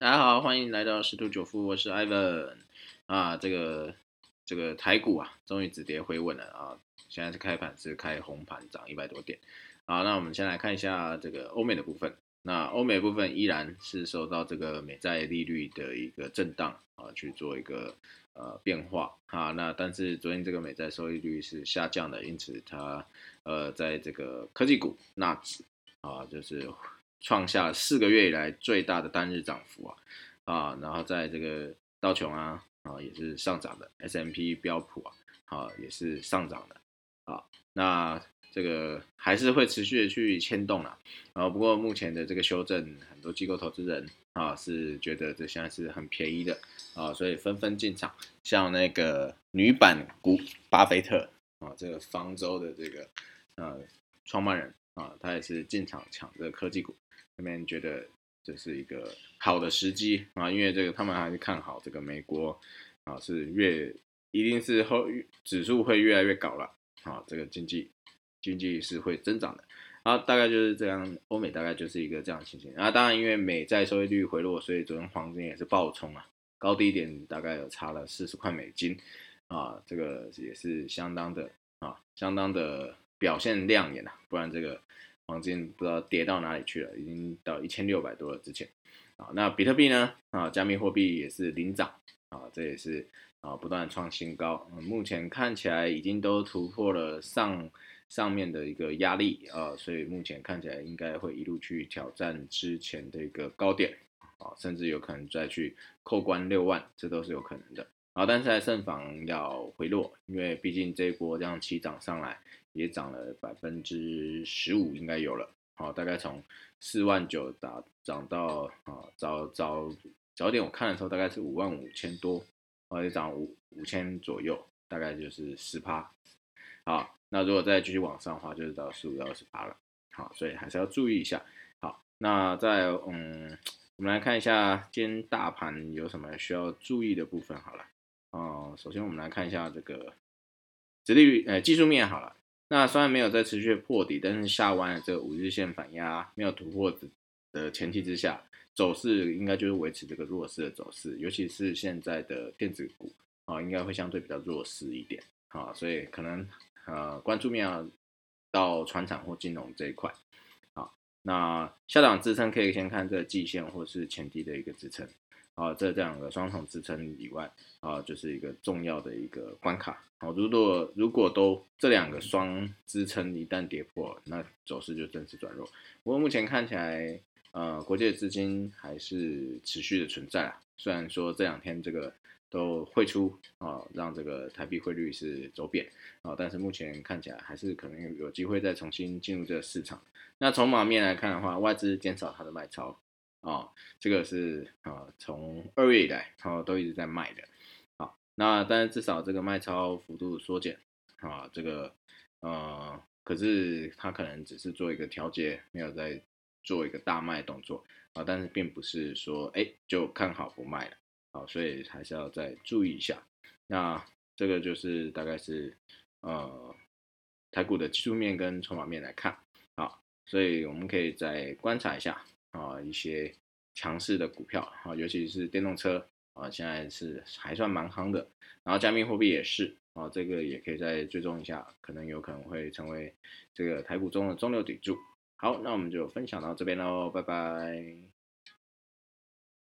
大家好，欢迎来到十图九富，我是 Ivan 啊。这个这个台股啊，终于止跌回稳了啊。现在是开盘是开红盘，涨一百多点。好，那我们先来看一下这个欧美的部分。那欧美部分依然是受到这个美债利率的一个震荡啊，去做一个呃变化啊。那但是昨天这个美债收益率是下降的，因此它呃在这个科技股纳指啊，就是创下四个月以来最大的单日涨幅啊啊。然后在这个道琼啊啊也是上涨的，S M P 标普啊啊也是上涨的啊。那这个还是会持续的去牵动啦，啊，不过目前的这个修正，很多机构投资人啊是觉得这现在是很便宜的啊，所以纷纷进场。像那个女版股巴菲特啊，这个方舟的这个呃创办人啊，他也是进场抢这个科技股，那边觉得这是一个好的时机啊，因为这个他们还是看好这个美国啊是越一定是后指数会越来越高了啊，这个经济。经济是会增长的，然后大概就是这样，欧美大概就是一个这样情形。啊，当然因为美债收益率回落，所以昨天黄金也是暴冲啊，高低点大概有差了四十块美金，啊，这个也是相当的啊，相当的表现亮眼啊，不然这个黄金不知道跌到哪里去了，已经到一千六百多了之前，啊，那比特币呢，啊，加密货币也是领涨，啊，这也是啊不断创新高，目前看起来已经都突破了上。上面的一个压力啊，所以目前看起来应该会一路去挑战之前的一个高点啊，甚至有可能再去扣关六万，这都是有可能的好。但是在慎防要回落，因为毕竟这一波这样起涨上来也涨了百分之十五，应该有了好，大概从四万九打涨到啊早早早点我看的时候大概是五万五千多，啊，也涨五五千左右，大概就是十趴。好，那如果再继续往上的话，就是到十五到二十趴了。好，所以还是要注意一下。好，那在嗯，我们来看一下今天大盘有什么需要注意的部分。好了，哦，首先我们来看一下这个直利率，呃，技术面好了。那虽然没有在持续破底，但是下弯的这个五日线反压没有突破的前提之下，走势应该就是维持这个弱势的走势，尤其是现在的电子股啊，应该会相对比较弱势一点。啊，所以可能。呃，关注面到船厂或金融这一块，那下档支撑可以先看这季线或是前低的一个支撑，啊，这这两个双重支撑以外，啊，就是一个重要的一个关卡，好，如果如果都这两个双支撑一旦跌破，那走势就正式转弱。不过目前看起来，呃，国际的资金还是持续的存在啊，虽然说这两天这个。都汇出啊，让这个台币汇率是走贬啊，但是目前看起来还是可能有机会再重新进入这个市场。那从码面来看的话，外资减少它的卖超啊，这个是啊从二月以来啊都一直在卖的。好，那但是至少这个卖超幅度缩减啊，这个呃，可是它可能只是做一个调节，没有在做一个大卖动作啊，但是并不是说哎就看好不卖了。啊，所以还是要再注意一下。那这个就是大概是呃台股的技术面跟筹码面来看，好，所以我们可以再观察一下啊一些强势的股票啊，尤其是电动车啊，现在是还算蛮夯的。然后加密货币也是啊，这个也可以再追踪一下，可能有可能会成为这个台股中的中流砥柱。好，那我们就分享到这边喽，拜拜。